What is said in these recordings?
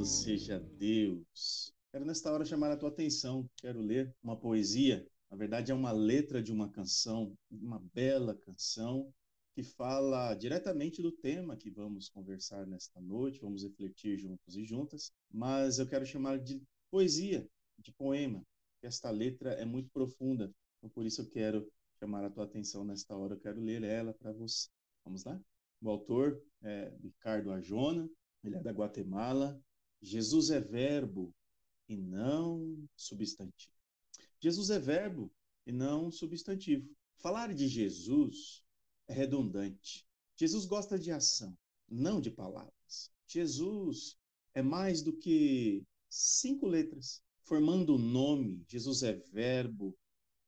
Louvado seja Deus! Quero nesta hora chamar a tua atenção. Quero ler uma poesia, na verdade é uma letra de uma canção, uma bela canção que fala diretamente do tema que vamos conversar nesta noite, vamos refletir juntos e juntas, mas eu quero chamar de poesia, de poema, que esta letra é muito profunda, então por isso eu quero chamar a tua atenção nesta hora, eu quero ler ela para você. Vamos lá? O autor é Ricardo Arjona, ele é da Guatemala. Jesus é verbo e não substantivo. Jesus é verbo e não substantivo. Falar de Jesus é redundante. Jesus gosta de ação, não de palavras. Jesus é mais do que cinco letras, formando o nome. Jesus é verbo,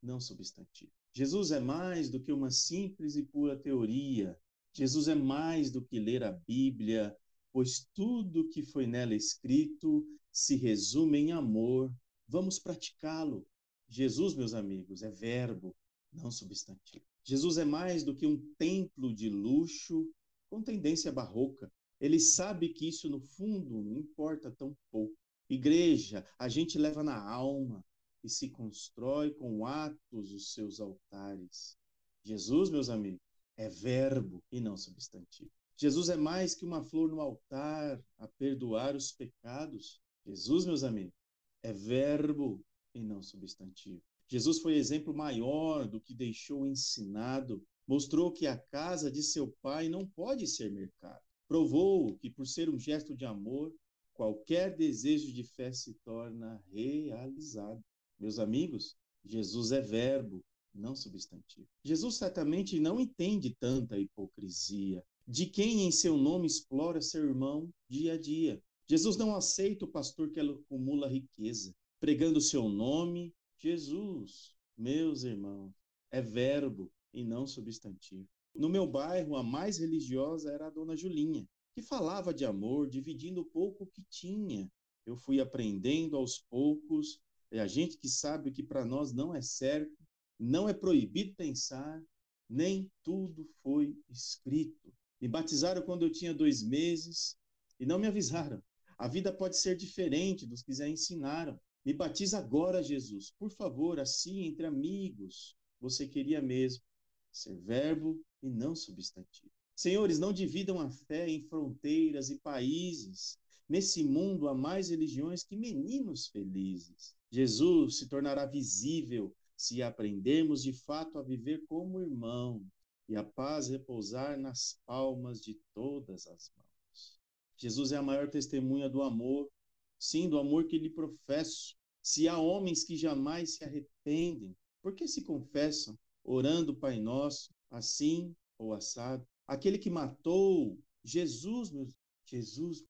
não substantivo. Jesus é mais do que uma simples e pura teoria. Jesus é mais do que ler a Bíblia, pois tudo que foi nela escrito se resume em amor. Vamos praticá-lo. Jesus, meus amigos, é verbo, não substantivo. Jesus é mais do que um templo de luxo com tendência barroca. Ele sabe que isso, no fundo, não importa tão pouco. Igreja, a gente leva na alma e se constrói com atos os seus altares. Jesus, meus amigos, é verbo e não substantivo. Jesus é mais que uma flor no altar a perdoar os pecados. Jesus, meus amigos, é verbo e não substantivo. Jesus foi exemplo maior do que deixou ensinado, mostrou que a casa de seu pai não pode ser mercado. Provou que, por ser um gesto de amor, qualquer desejo de fé se torna realizado. Meus amigos, Jesus é verbo, não substantivo. Jesus certamente não entende tanta hipocrisia de quem em seu nome explora seu irmão dia a dia. Jesus não aceita o pastor que acumula riqueza, pregando seu nome. Jesus, meus irmãos, é verbo e não substantivo. No meu bairro, a mais religiosa era a dona Julinha, que falava de amor, dividindo o pouco que tinha. Eu fui aprendendo aos poucos, é a gente que sabe que para nós não é certo, não é proibido pensar, nem tudo foi escrito. Me batizaram quando eu tinha dois meses e não me avisaram. A vida pode ser diferente dos que já ensinaram. Me batiza agora, Jesus, por favor, assim, entre amigos. Você queria mesmo ser verbo e não substantivo. Senhores, não dividam a fé em fronteiras e países. Nesse mundo há mais religiões que meninos felizes. Jesus se tornará visível se aprendermos de fato a viver como irmãos e a paz repousar nas palmas de todas as mãos. Jesus é a maior testemunha do amor, sim, do amor que lhe professo. Se há homens que jamais se arrependem, por que se confessam, orando Pai Nosso, assim ou assado? Aquele que matou Jesus, meu Jesus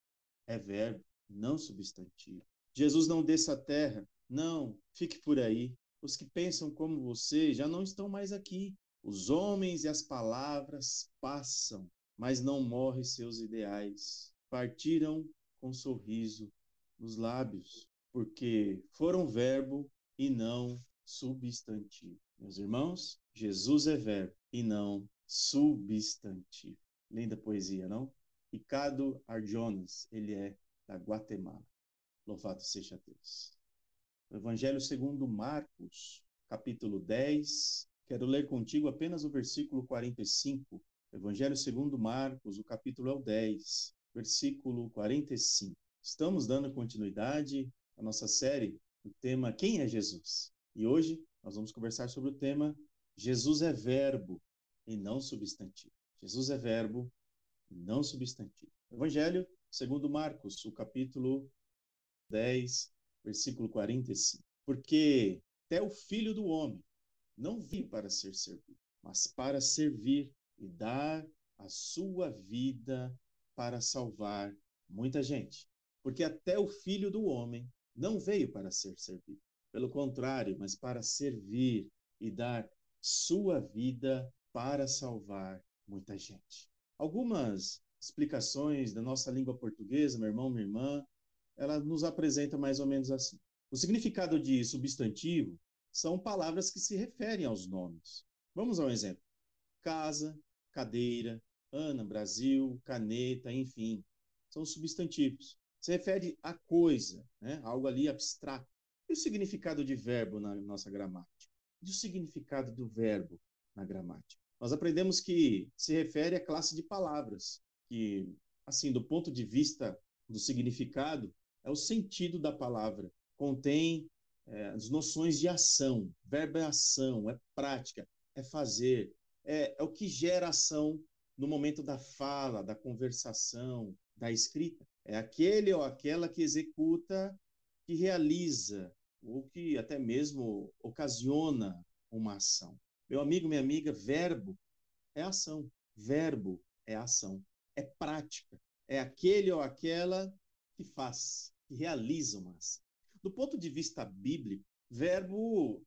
é verbo, não substantivo. Jesus não desça a terra, não, fique por aí. Os que pensam como você já não estão mais aqui. Os homens e as palavras passam, mas não morrem seus ideais. Partiram com sorriso nos lábios, porque foram verbo e não substantivo. Meus irmãos, Jesus é verbo e não substantivo. Linda poesia, não? Ricardo Arjonas, ele é da Guatemala. Louvado seja Deus. O Evangelho segundo Marcos, capítulo 10, Quero ler contigo apenas o versículo 45. Evangelho segundo Marcos, o capítulo é o 10, versículo 45. Estamos dando continuidade à nossa série, o tema Quem é Jesus? E hoje nós vamos conversar sobre o tema Jesus é verbo e não substantivo. Jesus é verbo e não substantivo. Evangelho segundo Marcos, o capítulo 10, versículo 45. Porque até o filho do homem não veio para ser servido, mas para servir e dar a sua vida para salvar muita gente. Porque até o filho do homem não veio para ser servido. Pelo contrário, mas para servir e dar sua vida para salvar muita gente. Algumas explicações da nossa língua portuguesa, meu irmão, minha irmã, ela nos apresenta mais ou menos assim. O significado de substantivo são palavras que se referem aos nomes. Vamos a um exemplo: casa, cadeira, Ana, Brasil, caneta, enfim. São substantivos. se refere a coisa, né? algo ali abstrato. E o significado de verbo na nossa gramática? E o significado do verbo na gramática? Nós aprendemos que se refere à classe de palavras, que, assim, do ponto de vista do significado, é o sentido da palavra. Contém é, as noções de ação. Verbo é ação, é prática, é fazer. É, é o que gera ação no momento da fala, da conversação, da escrita. É aquele ou aquela que executa, que realiza, ou que até mesmo ocasiona uma ação. Meu amigo, minha amiga, verbo é ação. Verbo é ação. É prática. É aquele ou aquela que faz, que realiza uma ação. Do ponto de vista bíblico, verbo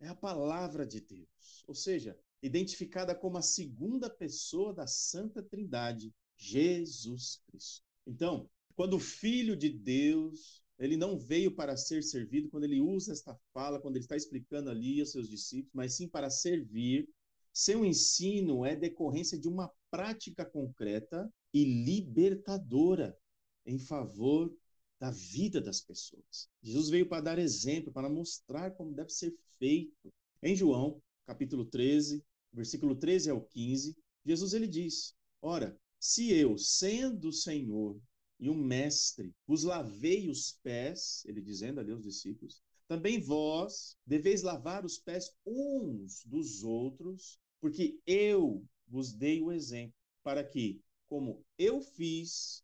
é a palavra de Deus, ou seja, identificada como a segunda pessoa da Santa Trindade, Jesus Cristo. Então, quando o Filho de Deus, ele não veio para ser servido, quando ele usa esta fala, quando ele está explicando ali aos seus discípulos, mas sim para servir, seu ensino é decorrência de uma prática concreta e libertadora em favor da vida das pessoas. Jesus veio para dar exemplo, para mostrar como deve ser feito. Em João, capítulo 13, versículo 13 ao 15, Jesus ele diz: Ora, se eu, sendo Senhor e um mestre, vos lavei os pés, ele dizendo ali aos discípulos, também vós deveis lavar os pés uns dos outros, porque eu vos dei o exemplo, para que, como eu fiz,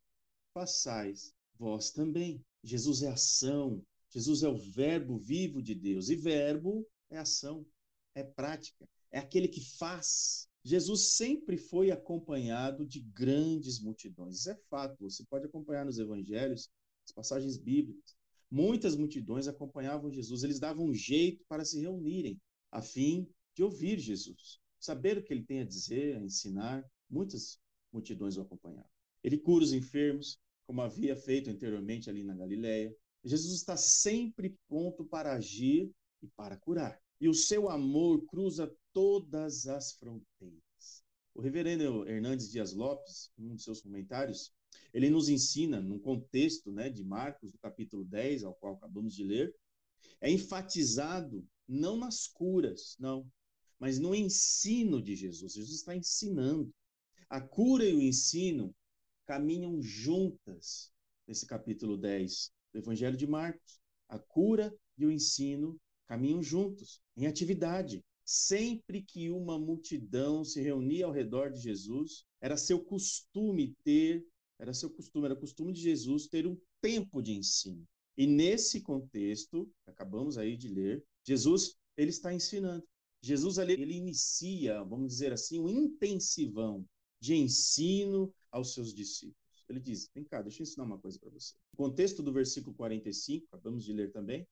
façais vós também. Jesus é ação, Jesus é o verbo vivo de Deus, e verbo é ação, é prática, é aquele que faz, Jesus sempre foi acompanhado de grandes multidões. Isso é fato. Você pode acompanhar nos evangelhos, as passagens bíblicas. Muitas multidões acompanhavam Jesus. Eles davam um jeito para se reunirem, a fim de ouvir Jesus, saber o que ele tem a dizer, a ensinar. Muitas multidões o acompanhavam. Ele cura os enfermos, como havia feito anteriormente ali na Galileia. Jesus está sempre pronto para agir e para curar. E o seu amor cruza todas as fronteiras. O reverendo Hernandes Dias Lopes, em um de seus comentários, ele nos ensina, num contexto né, de Marcos, do capítulo 10, ao qual acabamos de ler, é enfatizado não nas curas, não, mas no ensino de Jesus. Jesus está ensinando. A cura e o ensino caminham juntas nesse capítulo 10 do Evangelho de Marcos. A cura e o ensino caminham juntos, em atividade. Sempre que uma multidão se reunia ao redor de Jesus, era seu costume ter, era seu costume, era costume de Jesus ter um tempo de ensino. E nesse contexto, acabamos aí de ler, Jesus, ele está ensinando. Jesus ali, ele inicia, vamos dizer assim, um intensivão de ensino aos seus discípulos. Ele diz: Vem cá, deixa eu ensinar uma coisa para você. O contexto do versículo 45, acabamos de ler também,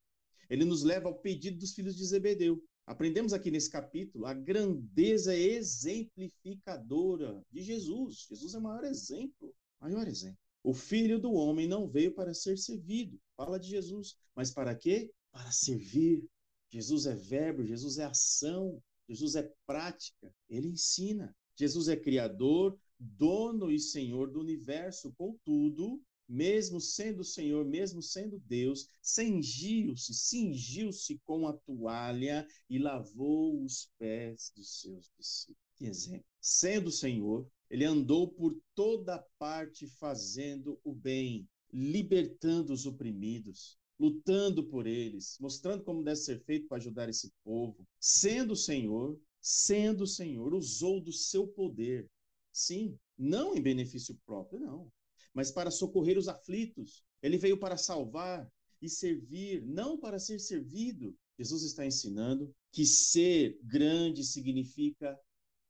ele nos leva ao pedido dos filhos de Zebedeu. Aprendemos aqui nesse capítulo a grandeza exemplificadora de Jesus. Jesus é o maior exemplo, maior exemplo. O filho do homem não veio para ser servido, fala de Jesus, mas para quê? Para servir. Jesus é verbo, Jesus é ação, Jesus é prática, ele ensina. Jesus é criador, dono e senhor do universo, contudo, mesmo sendo Senhor, mesmo sendo Deus, cingiu-se, cingiu-se com a toalha e lavou os pés dos seus discípulos. Que exemplo. Sendo Senhor, ele andou por toda parte fazendo o bem, libertando os oprimidos, lutando por eles, mostrando como deve ser feito para ajudar esse povo. Sendo Senhor, sendo Senhor, usou do seu poder. Sim, não em benefício próprio, não mas para socorrer os aflitos. Ele veio para salvar e servir, não para ser servido. Jesus está ensinando que ser grande significa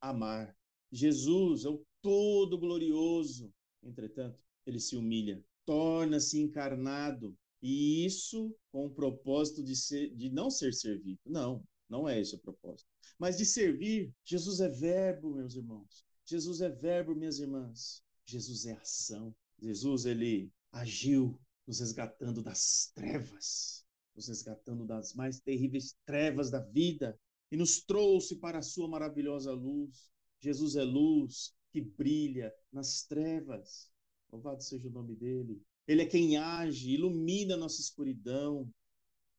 amar. Jesus é o todo glorioso. Entretanto, ele se humilha, torna-se encarnado, e isso com o propósito de, ser, de não ser servido. Não, não é esse o propósito. Mas de servir. Jesus é verbo, meus irmãos. Jesus é verbo, minhas irmãs. Jesus é ação. Jesus ele agiu nos resgatando das trevas, nos resgatando das mais terríveis trevas da vida e nos trouxe para a sua maravilhosa luz. Jesus é luz que brilha nas trevas. Louvado seja o nome dele. Ele é quem age, ilumina nossa escuridão,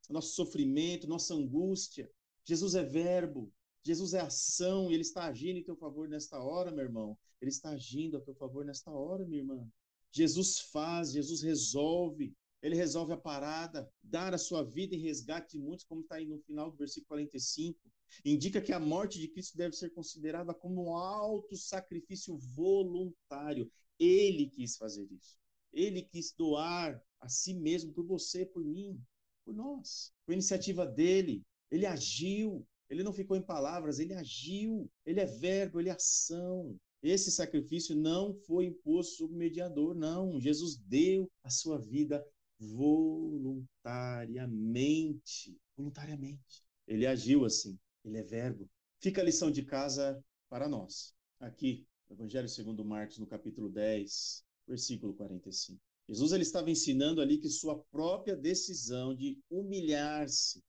nosso sofrimento, nossa angústia. Jesus é verbo, Jesus é ação e ele está agindo em teu favor nesta hora, meu irmão. Ele está agindo a teu favor nesta hora, minha irmã. Jesus faz, Jesus resolve, ele resolve a parada, dar a sua vida em resgate de muitos, como está aí no final do versículo 45. Indica que a morte de Cristo deve ser considerada como um alto sacrifício voluntário. Ele quis fazer isso. Ele quis doar a si mesmo por você, por mim, por nós. Foi iniciativa dele. Ele agiu. Ele não ficou em palavras, ele agiu. Ele é verbo, ele é ação. Esse sacrifício não foi imposto sobre o mediador, não. Jesus deu a sua vida voluntariamente. Voluntariamente. Ele agiu assim. Ele é verbo. Fica a lição de casa para nós. Aqui, Evangelho segundo Marcos, no capítulo 10, versículo 45. Jesus ele estava ensinando ali que sua própria decisão de humilhar-se,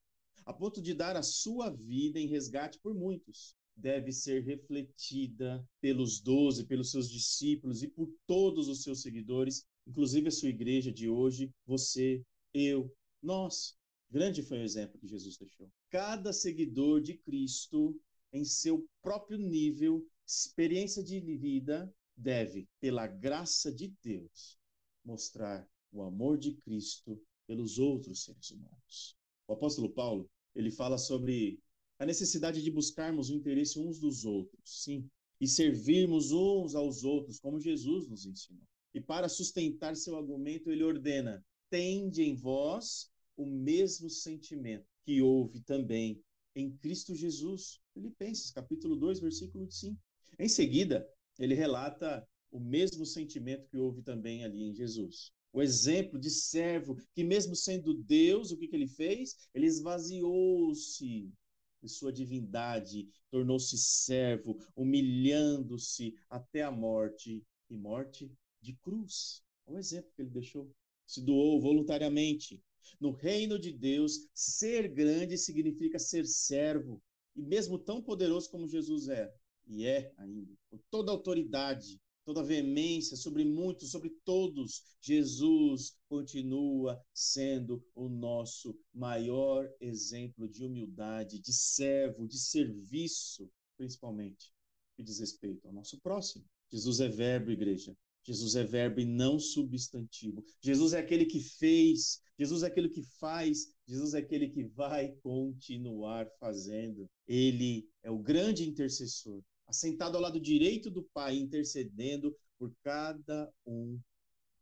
a ponto de dar a sua vida em resgate por muitos, deve ser refletida pelos doze, pelos seus discípulos e por todos os seus seguidores, inclusive a sua igreja de hoje, você, eu, nós. Grande foi o exemplo que Jesus deixou. Cada seguidor de Cristo, em seu próprio nível, experiência de vida, deve, pela graça de Deus, mostrar o amor de Cristo pelos outros seres humanos. O apóstolo Paulo, ele fala sobre a necessidade de buscarmos o interesse uns dos outros, sim, e servirmos uns aos outros, como Jesus nos ensinou. E para sustentar seu argumento, ele ordena: tende em vós o mesmo sentimento que houve também em Cristo Jesus. Filipenses, capítulo 2, versículo 5. Em seguida, ele relata o mesmo sentimento que houve também ali em Jesus. O exemplo de servo que, mesmo sendo Deus, o que, que ele fez? Ele esvaziou-se de sua divindade, tornou-se servo, humilhando-se até a morte e morte de cruz. O exemplo que ele deixou. Se doou voluntariamente. No reino de Deus, ser grande significa ser servo. E mesmo tão poderoso como Jesus é, e é ainda, com toda autoridade, toda veemência sobre muitos, sobre todos, Jesus continua sendo o nosso maior exemplo de humildade, de servo, de serviço, principalmente, que diz respeito ao nosso próximo. Jesus é verbo, igreja. Jesus é verbo e não substantivo. Jesus é aquele que fez, Jesus é aquele que faz, Jesus é aquele que vai continuar fazendo. Ele é o grande intercessor assentado ao lado direito do Pai, intercedendo por cada um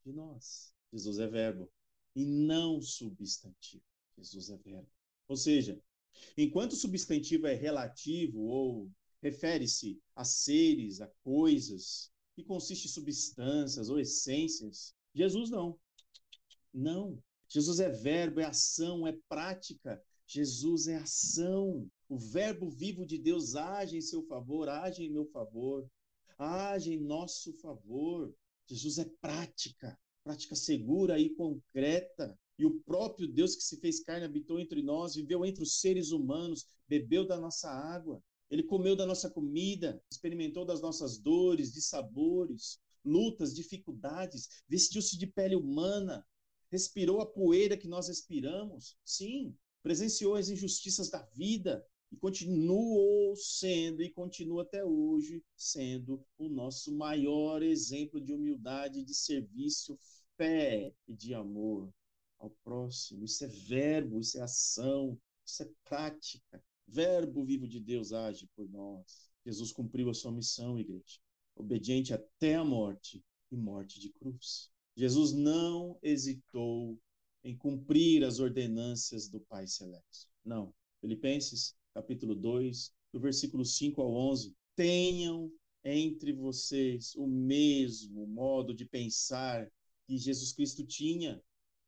de nós. Jesus é verbo e não substantivo. Jesus é verbo. Ou seja, enquanto o substantivo é relativo ou refere-se a seres, a coisas, que consiste em substâncias ou essências, Jesus não. Não. Jesus é verbo, é ação, é prática. Jesus é ação. O verbo vivo de Deus age em seu favor, age em meu favor, age em nosso favor. Jesus é prática, prática segura e concreta. E o próprio Deus que se fez carne habitou entre nós, viveu entre os seres humanos, bebeu da nossa água, ele comeu da nossa comida, experimentou das nossas dores, de sabores, lutas, dificuldades, vestiu-se de pele humana, respirou a poeira que nós respiramos. Sim, presenciou as injustiças da vida, e continuou sendo e continua até hoje sendo o nosso maior exemplo de humildade, de serviço, fé e de amor ao próximo. Isso é verbo, isso é ação, isso é prática. Verbo vivo de Deus age por nós. Jesus cumpriu a sua missão, igreja, obediente até a morte e morte de cruz. Jesus não hesitou em cumprir as ordenâncias do Pai Celeste. Não. Filipenses capítulo 2, do versículo 5 ao 11. Tenham entre vocês o mesmo modo de pensar que Jesus Cristo tinha.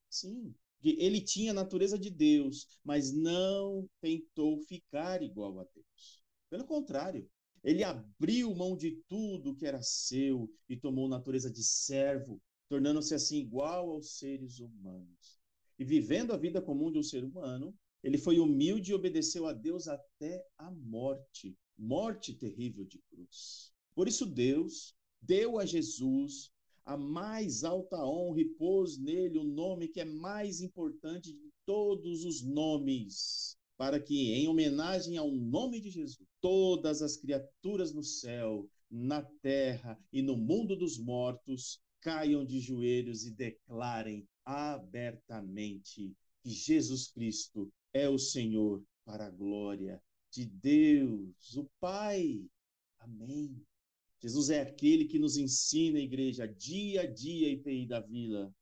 Sim, ele tinha a natureza de Deus, mas não tentou ficar igual a Deus. Pelo contrário, ele abriu mão de tudo que era seu e tomou natureza de servo, tornando-se assim igual aos seres humanos. E vivendo a vida comum de um ser humano, ele foi humilde e obedeceu a Deus até a morte morte terrível de cruz. Por isso, Deus deu a Jesus a mais alta honra e pôs nele o nome que é mais importante de todos os nomes, para que, em homenagem ao nome de Jesus, todas as criaturas no céu, na terra e no mundo dos mortos caiam de joelhos e declarem abertamente que Jesus Cristo é o Senhor para a glória de Deus, o Pai. Amém. Jesus é aquele que nos ensina, igreja, dia a dia, IPI da Vila,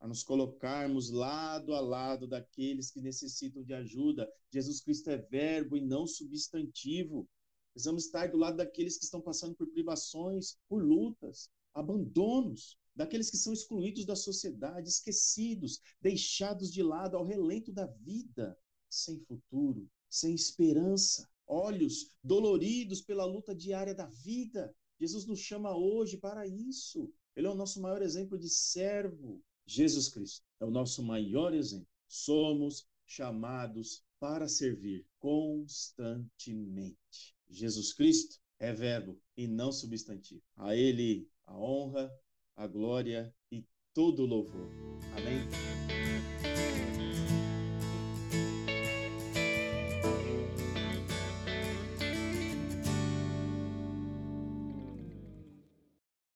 a nos colocarmos lado a lado daqueles que necessitam de ajuda. Jesus Cristo é verbo e não substantivo. Precisamos estar do lado daqueles que estão passando por privações, por lutas, abandonos, daqueles que são excluídos da sociedade, esquecidos, deixados de lado ao relento da vida, sem futuro, sem esperança, olhos doloridos pela luta diária da vida. Jesus nos chama hoje para isso. Ele é o nosso maior exemplo de servo. Jesus Cristo é o nosso maior exemplo. Somos chamados para servir constantemente. Jesus Cristo é verbo e não substantivo. A Ele a honra, a glória e todo o louvor. Amém?